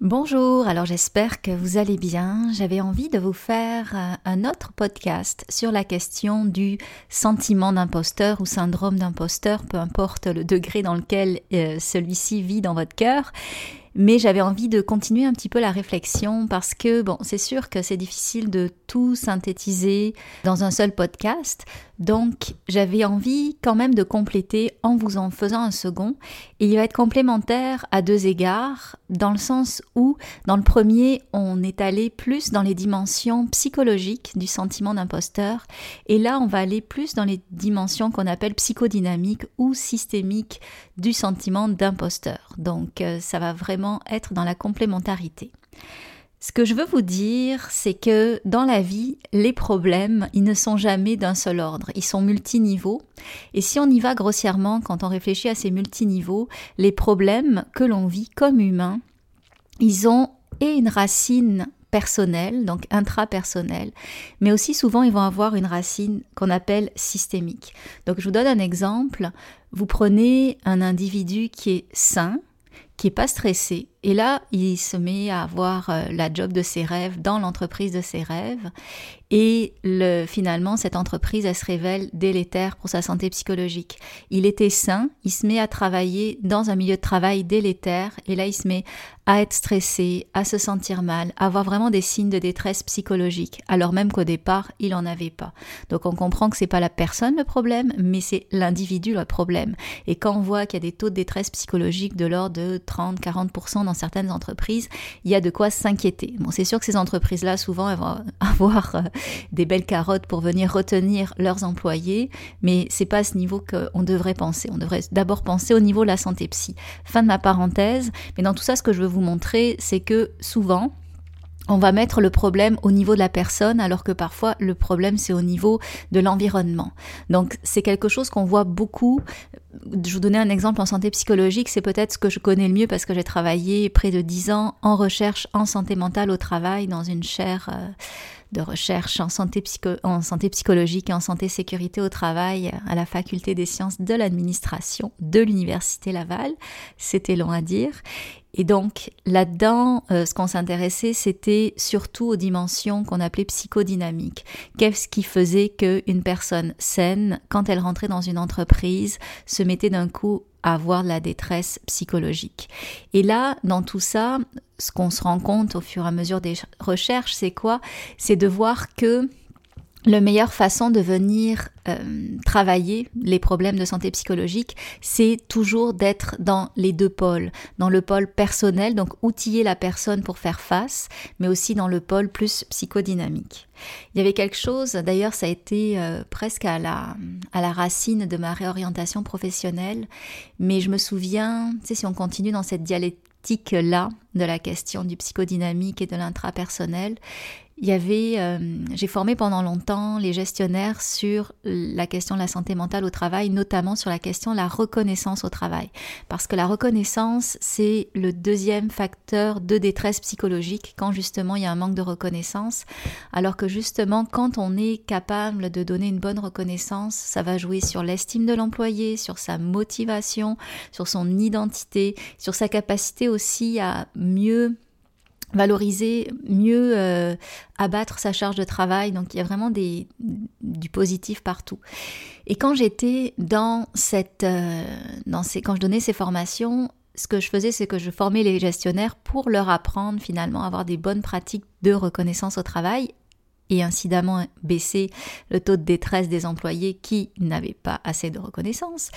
Bonjour, alors j'espère que vous allez bien. J'avais envie de vous faire euh, un autre podcast sur la question du sentiment d'imposteur ou syndrome d'imposteur, peu importe le degré dans lequel euh, celui-ci vit dans votre cœur mais j'avais envie de continuer un petit peu la réflexion parce que, bon, c'est sûr que c'est difficile de tout synthétiser dans un seul podcast, donc j'avais envie quand même de compléter en vous en faisant un second, et il va être complémentaire à deux égards, dans le sens où, dans le premier, on est allé plus dans les dimensions psychologiques du sentiment d'imposteur, et là, on va aller plus dans les dimensions qu'on appelle psychodynamiques ou systémiques du sentiment d'imposteur. Donc, euh, ça va vraiment être dans la complémentarité. Ce que je veux vous dire, c'est que dans la vie, les problèmes, ils ne sont jamais d'un seul ordre, ils sont multiniveaux. Et si on y va grossièrement, quand on réfléchit à ces multiniveaux, les problèmes que l'on vit comme humains, ils ont et une racine personnelle, donc intrapersonnelle, mais aussi souvent ils vont avoir une racine qu'on appelle systémique. Donc je vous donne un exemple. Vous prenez un individu qui est sain, qui est pas stressé. Et là, il se met à avoir euh, la job de ses rêves dans l'entreprise de ses rêves. Et le, finalement, cette entreprise, elle se révèle délétère pour sa santé psychologique. Il était sain, il se met à travailler dans un milieu de travail délétère. Et là, il se met à être stressé, à se sentir mal, à avoir vraiment des signes de détresse psychologique, alors même qu'au départ, il n'en avait pas. Donc on comprend que c'est pas la personne le problème, mais c'est l'individu le problème. Et quand on voit qu'il y a des taux de détresse psychologique de l'ordre de 30-40% dans certaines entreprises, il y a de quoi s'inquiéter. Bon, c'est sûr que ces entreprises-là, souvent, elles vont avoir euh, des belles carottes pour venir retenir leurs employés, mais c'est pas à ce niveau qu'on devrait penser. On devrait d'abord penser au niveau de la santé psy. Fin de ma parenthèse, mais dans tout ça, ce que je veux vous montrer, c'est que souvent, on va mettre le problème au niveau de la personne alors que parfois le problème c'est au niveau de l'environnement. Donc c'est quelque chose qu'on voit beaucoup. Je vous donnais un exemple en santé psychologique, c'est peut-être ce que je connais le mieux parce que j'ai travaillé près de 10 ans en recherche en santé mentale au travail dans une chaire euh, de recherche en santé, en santé psychologique et en santé sécurité au travail à la faculté des sciences de l'administration de l'université Laval. C'était long à dire. Et donc là-dedans, euh, ce qu'on s'intéressait, c'était surtout aux dimensions qu'on appelait psychodynamiques. Qu'est-ce qui faisait qu'une personne saine, quand elle rentrait dans une entreprise, se mettait d'un coup à avoir de la détresse psychologique. Et là, dans tout ça, ce qu'on se rend compte au fur et à mesure des recherches, c'est quoi? C'est de voir que la meilleure façon de venir euh, travailler les problèmes de santé psychologique, c'est toujours d'être dans les deux pôles, dans le pôle personnel, donc outiller la personne pour faire face, mais aussi dans le pôle plus psychodynamique. Il y avait quelque chose, d'ailleurs ça a été euh, presque à la, à la racine de ma réorientation professionnelle, mais je me souviens, tu sais, si on continue dans cette dialectique-là de la question du psychodynamique et de l'intrapersonnel, il y avait, euh, j'ai formé pendant longtemps les gestionnaires sur la question de la santé mentale au travail, notamment sur la question de la reconnaissance au travail. Parce que la reconnaissance, c'est le deuxième facteur de détresse psychologique quand justement il y a un manque de reconnaissance. Alors que justement, quand on est capable de donner une bonne reconnaissance, ça va jouer sur l'estime de l'employé, sur sa motivation, sur son identité, sur sa capacité aussi à mieux valoriser, mieux euh, abattre sa charge de travail. Donc il y a vraiment du positif partout. Et quand j'étais dans cette, euh, ces, quand je donnais ces formations, ce que je faisais, c'est que je formais les gestionnaires pour leur apprendre finalement à avoir des bonnes pratiques de reconnaissance au travail et incidemment baisser le taux de détresse des employés qui n'avaient pas assez de reconnaissance.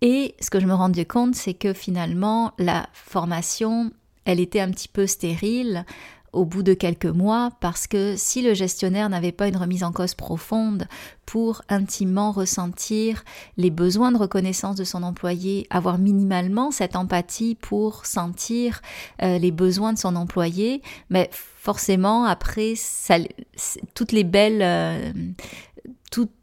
Et ce que je me rendais compte, c'est que finalement, la formation elle était un petit peu stérile au bout de quelques mois parce que si le gestionnaire n'avait pas une remise en cause profonde pour intimement ressentir les besoins de reconnaissance de son employé, avoir minimalement cette empathie pour sentir euh, les besoins de son employé, mais forcément après toutes les belles euh,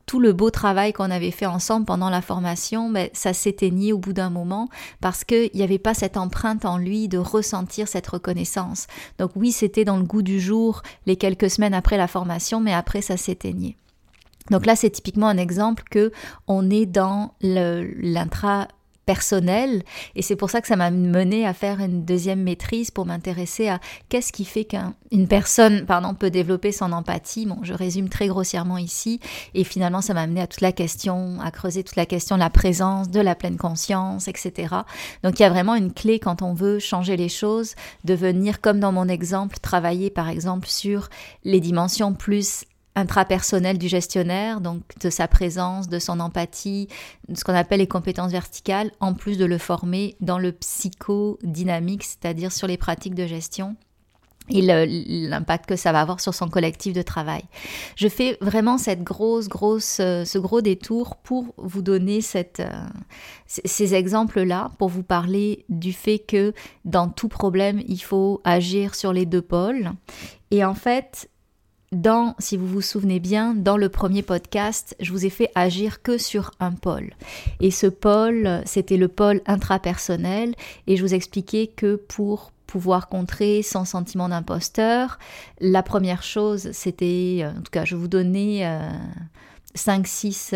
tout, le beau travail qu'on avait fait ensemble pendant la formation, mais ça s'éteignit au bout d'un moment parce qu'il n'y avait pas cette empreinte en lui de ressentir cette reconnaissance. Donc oui, c'était dans le goût du jour les quelques semaines après la formation, mais après ça s'éteignait. Donc là, c'est typiquement un exemple que on est dans l'intra et c'est pour ça que ça m'a mené à faire une deuxième maîtrise pour m'intéresser à qu'est-ce qui fait qu'une personne pardon peut développer son empathie. Bon je résume très grossièrement ici. Et finalement ça m'a mené à toute la question à creuser toute la question de la présence de la pleine conscience etc donc il y a vraiment une clé quand on veut changer les choses de venir comme dans mon exemple travailler par exemple sur les dimensions plus intrapersonnel du gestionnaire, donc de sa présence, de son empathie, de ce qu'on appelle les compétences verticales, en plus de le former dans le psychodynamique, c'est-à-dire sur les pratiques de gestion et l'impact que ça va avoir sur son collectif de travail. Je fais vraiment cette grosse, grosse, euh, ce gros détour pour vous donner euh, ces exemples-là, pour vous parler du fait que dans tout problème, il faut agir sur les deux pôles. Et en fait, dans, si vous vous souvenez bien, dans le premier podcast, je vous ai fait agir que sur un pôle. Et ce pôle, c'était le pôle intrapersonnel, et je vous expliquais que pour pouvoir contrer son sentiment d'imposteur, la première chose, c'était, en tout cas, je vous donnais euh, 5-6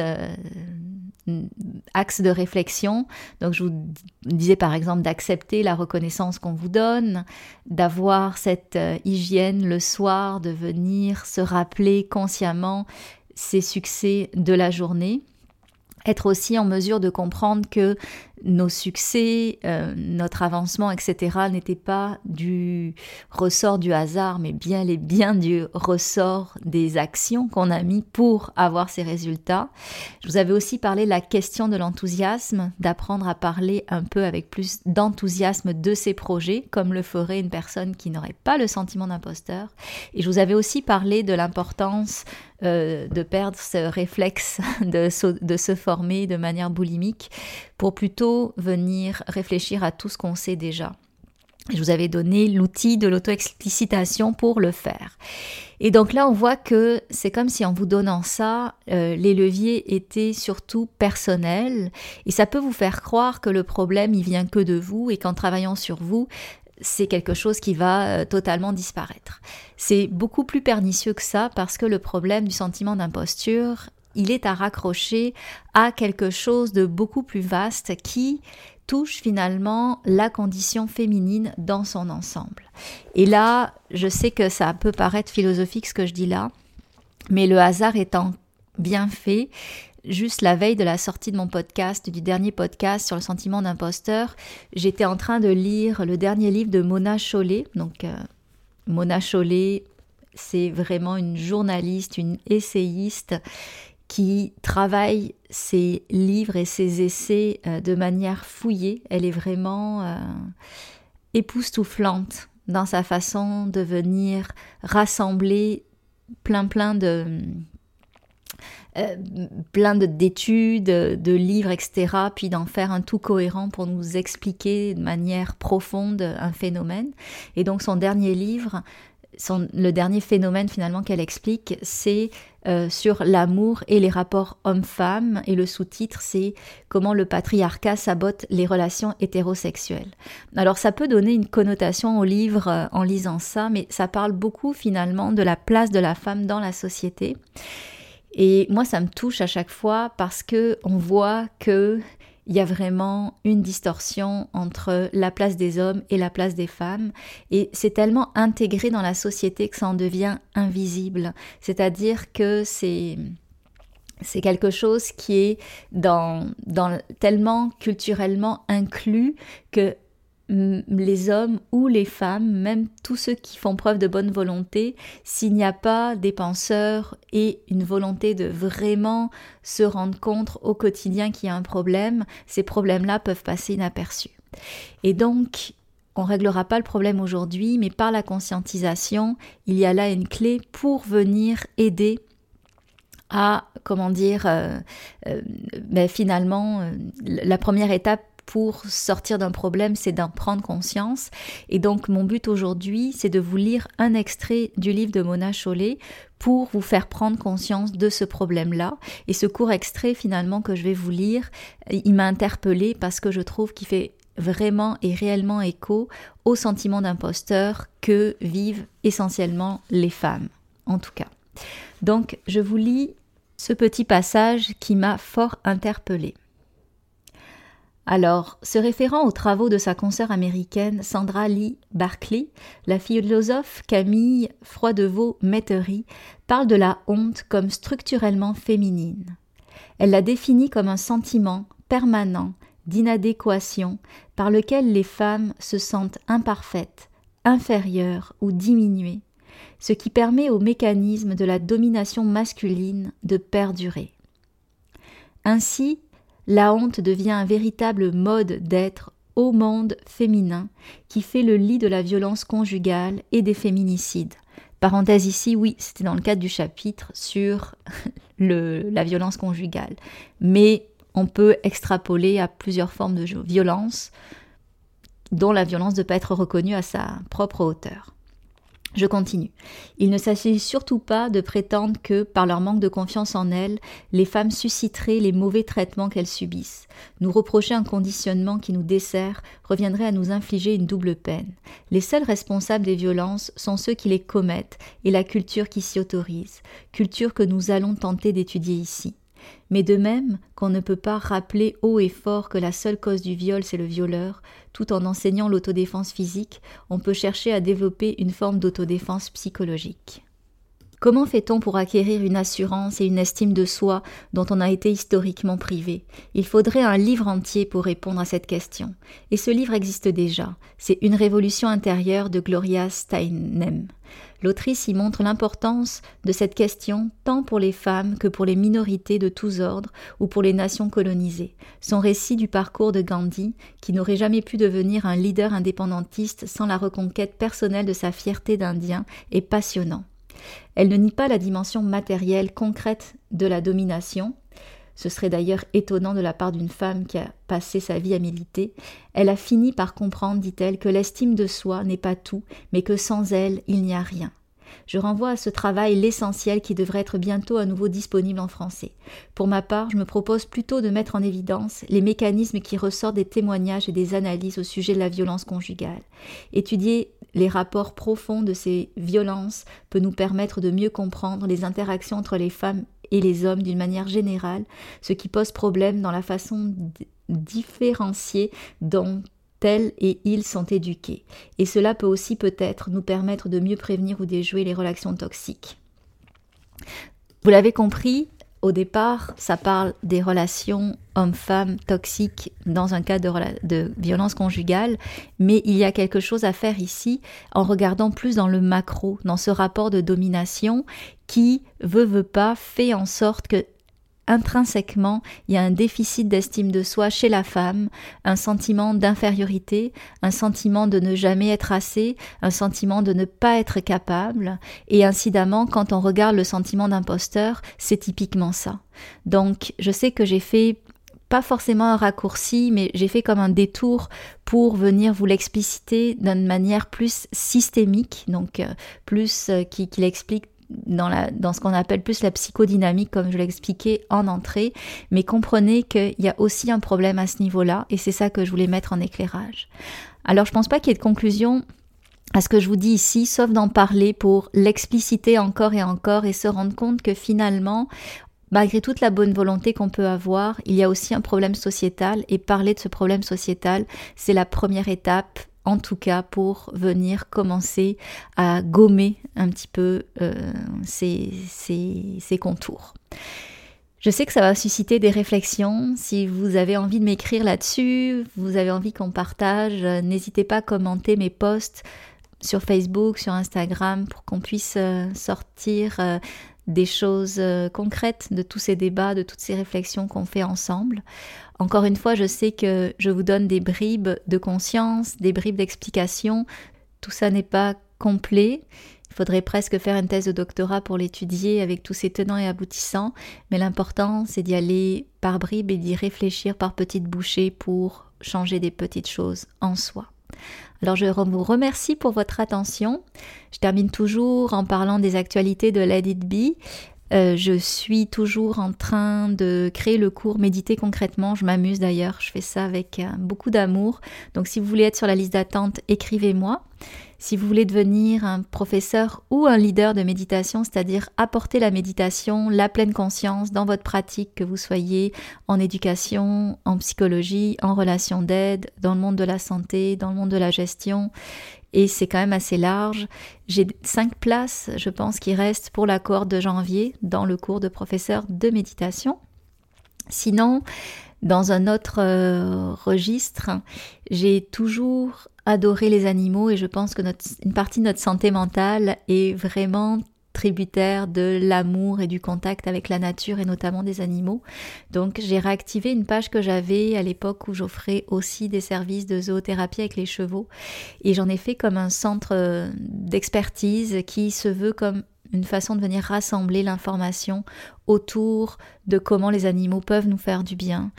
axes de réflexion. Donc je vous disais par exemple d'accepter la reconnaissance qu'on vous donne, d'avoir cette euh, hygiène le soir, de venir se rappeler consciemment ses succès de la journée être aussi en mesure de comprendre que nos succès, euh, notre avancement, etc., n'étaient pas du ressort du hasard, mais bien les bien du ressort des actions qu'on a mis pour avoir ces résultats. Je vous avais aussi parlé de la question de l'enthousiasme, d'apprendre à parler un peu avec plus d'enthousiasme de ses projets, comme le ferait une personne qui n'aurait pas le sentiment d'imposteur. Et je vous avais aussi parlé de l'importance euh, de perdre ce réflexe de, de se former de manière boulimique pour venir réfléchir à tout ce qu'on sait déjà. Je vous avais donné l'outil de l'auto-explicitation pour le faire. Et donc là, on voit que c'est comme si en vous donnant ça, euh, les leviers étaient surtout personnels. Et ça peut vous faire croire que le problème, il vient que de vous et qu'en travaillant sur vous, c'est quelque chose qui va euh, totalement disparaître. C'est beaucoup plus pernicieux que ça parce que le problème du sentiment d'imposture, il est à raccrocher à quelque chose de beaucoup plus vaste qui touche finalement la condition féminine dans son ensemble. Et là, je sais que ça peut paraître philosophique ce que je dis là, mais le hasard étant bien fait, juste la veille de la sortie de mon podcast, du dernier podcast sur le sentiment d'imposteur, j'étais en train de lire le dernier livre de Mona Chollet. Donc, euh, Mona Chollet, c'est vraiment une journaliste, une essayiste qui travaille ses livres et ses essais euh, de manière fouillée. Elle est vraiment euh, époustouflante dans sa façon de venir rassembler plein plein de euh, plein d'études, de, livres, etc., puis d'en faire un tout cohérent pour nous expliquer de manière profonde un phénomène. Et donc son dernier livre, le dernier phénomène finalement qu'elle explique, c'est euh, sur l'amour et les rapports hommes-femmes, et le sous-titre c'est comment le patriarcat sabote les relations hétérosexuelles. Alors ça peut donner une connotation au livre euh, en lisant ça, mais ça parle beaucoup finalement de la place de la femme dans la société. Et moi, ça me touche à chaque fois parce que on voit que il y a vraiment une distorsion entre la place des hommes et la place des femmes. Et c'est tellement intégré dans la société que ça en devient invisible. C'est-à-dire que c'est c'est quelque chose qui est dans, dans, tellement culturellement inclus que les hommes ou les femmes, même tous ceux qui font preuve de bonne volonté, s'il n'y a pas des penseurs et une volonté de vraiment se rendre compte au quotidien qu'il y a un problème, ces problèmes-là peuvent passer inaperçus. Et donc, on ne réglera pas le problème aujourd'hui, mais par la conscientisation, il y a là une clé pour venir aider à, comment dire, euh, euh, ben finalement, euh, la première étape pour sortir d'un problème, c'est d'en prendre conscience. Et donc mon but aujourd'hui, c'est de vous lire un extrait du livre de Mona Chollet pour vous faire prendre conscience de ce problème-là. Et ce court extrait finalement que je vais vous lire, il m'a interpellé parce que je trouve qu'il fait vraiment et réellement écho au sentiment d'imposteur que vivent essentiellement les femmes, en tout cas. Donc je vous lis ce petit passage qui m'a fort interpellé. Alors, se référant aux travaux de sa consoeur américaine Sandra Lee Barclay, la philosophe Camille Froidevaux-Mettery parle de la honte comme structurellement féminine. Elle la définit comme un sentiment permanent d'inadéquation par lequel les femmes se sentent imparfaites, inférieures ou diminuées, ce qui permet au mécanisme de la domination masculine de perdurer. Ainsi, la honte devient un véritable mode d'être au monde féminin qui fait le lit de la violence conjugale et des féminicides. Parenthèse ici, oui, c'était dans le cadre du chapitre sur la violence conjugale. Mais on peut extrapoler à plusieurs formes de violence, dont la violence de ne pas être reconnue à sa propre hauteur. Je continue. Il ne s'agit surtout pas de prétendre que, par leur manque de confiance en elles, les femmes susciteraient les mauvais traitements qu'elles subissent. Nous reprocher un conditionnement qui nous dessert reviendrait à nous infliger une double peine. Les seuls responsables des violences sont ceux qui les commettent et la culture qui s'y autorise, culture que nous allons tenter d'étudier ici. Mais de même qu'on ne peut pas rappeler haut et fort que la seule cause du viol c'est le violeur, tout en enseignant l'autodéfense physique, on peut chercher à développer une forme d'autodéfense psychologique. Comment fait-on pour acquérir une assurance et une estime de soi dont on a été historiquement privé? Il faudrait un livre entier pour répondre à cette question. Et ce livre existe déjà. C'est Une révolution intérieure de Gloria Steinem. L'autrice y montre l'importance de cette question tant pour les femmes que pour les minorités de tous ordres ou pour les nations colonisées. Son récit du parcours de Gandhi, qui n'aurait jamais pu devenir un leader indépendantiste sans la reconquête personnelle de sa fierté d'Indien, est passionnant. Elle ne nie pas la dimension matérielle concrète de la domination, ce serait d'ailleurs étonnant de la part d'une femme qui a passé sa vie à militer. Elle a fini par comprendre, dit-elle, que l'estime de soi n'est pas tout, mais que sans elle, il n'y a rien. Je renvoie à ce travail l'essentiel qui devrait être bientôt à nouveau disponible en français. Pour ma part, je me propose plutôt de mettre en évidence les mécanismes qui ressortent des témoignages et des analyses au sujet de la violence conjugale. Étudier les rapports profonds de ces violences peut nous permettre de mieux comprendre les interactions entre les femmes et les hommes d'une manière générale, ce qui pose problème dans la façon différenciée dont elles et ils sont éduqués. Et cela peut aussi peut-être nous permettre de mieux prévenir ou déjouer les relations toxiques. Vous l'avez compris, au départ, ça parle des relations hommes-femmes toxiques dans un cas de, de, violence conjugale, mais il y a quelque chose à faire ici en regardant plus dans le macro, dans ce rapport de domination qui, veut, veut pas, fait en sorte que intrinsèquement, il y a un déficit d'estime de soi chez la femme, un sentiment d'infériorité, un sentiment de ne jamais être assez, un sentiment de ne pas être capable, et incidemment, quand on regarde le sentiment d'imposteur, c'est typiquement ça. Donc, je sais que j'ai fait pas forcément un raccourci, mais j'ai fait comme un détour pour venir vous l'expliciter d'une manière plus systémique, donc euh, plus euh, qui, qui l'explique dans, ce qu'on appelle plus la psychodynamique, comme je l'expliquais en entrée, mais comprenez qu'il y a aussi un problème à ce niveau-là, et c'est ça que je voulais mettre en éclairage. Alors je pense pas qu'il y ait de conclusion à ce que je vous dis ici, sauf d'en parler pour l'expliciter encore et encore et se rendre compte que finalement, malgré toute la bonne volonté qu'on peut avoir, il y a aussi un problème sociétal et parler de ce problème sociétal, c'est la première étape en tout cas pour venir commencer à gommer un petit peu euh, ces, contours. Je sais que ça va susciter des réflexions. Si vous avez envie de m'écrire là-dessus, vous avez envie qu'on partage, n'hésitez pas à commenter mes posts sur Facebook, sur Instagram, pour qu'on puisse euh, sortir euh, des choses euh, concrètes de tous ces débats, de toutes ces réflexions qu'on fait ensemble. Encore une fois, je sais que je vous donne des bribes de conscience, des bribes d'explication. Tout ça n'est pas complet. Il faudrait presque faire une thèse de doctorat pour l'étudier avec tous ses tenants et aboutissants, mais l'important c'est d'y aller par bribes et d'y réfléchir par petites bouchées pour changer des petites choses en soi. Alors je vous remercie pour votre attention. Je termine toujours en parlant des actualités de Let It. Euh, je suis toujours en train de créer le cours Méditer concrètement. Je m'amuse d'ailleurs, je fais ça avec euh, beaucoup d'amour. Donc si vous voulez être sur la liste d'attente, écrivez-moi. Si vous voulez devenir un professeur ou un leader de méditation, c'est-à-dire apporter la méditation, la pleine conscience dans votre pratique, que vous soyez en éducation, en psychologie, en relation d'aide, dans le monde de la santé, dans le monde de la gestion, et c'est quand même assez large. J'ai cinq places, je pense, qui restent pour la cohorte de janvier dans le cours de professeur de méditation. Sinon, dans un autre euh, registre, j'ai toujours adoré les animaux et je pense que une partie de notre santé mentale est vraiment tributaire de l'amour et du contact avec la nature et notamment des animaux. Donc j'ai réactivé une page que j'avais à l'époque où j'offrais aussi des services de zoothérapie avec les chevaux et j'en ai fait comme un centre euh, d'expertise qui se veut comme une façon de venir rassembler l'information autour de comment les animaux peuvent nous faire du bien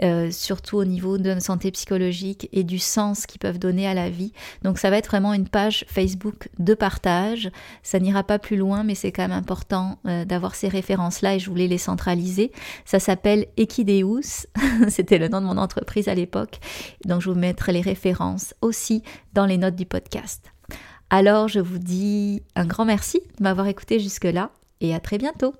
euh, surtout au niveau de notre santé psychologique et du sens qu'ils peuvent donner à la vie. Donc ça va être vraiment une page Facebook de partage. Ça n'ira pas plus loin, mais c'est quand même important euh, d'avoir ces références-là et je voulais les centraliser. Ça s'appelle Equideus, c'était le nom de mon entreprise à l'époque. Donc je vous mettrai les références aussi dans les notes du podcast. Alors je vous dis un grand merci de m'avoir écouté jusque-là et à très bientôt.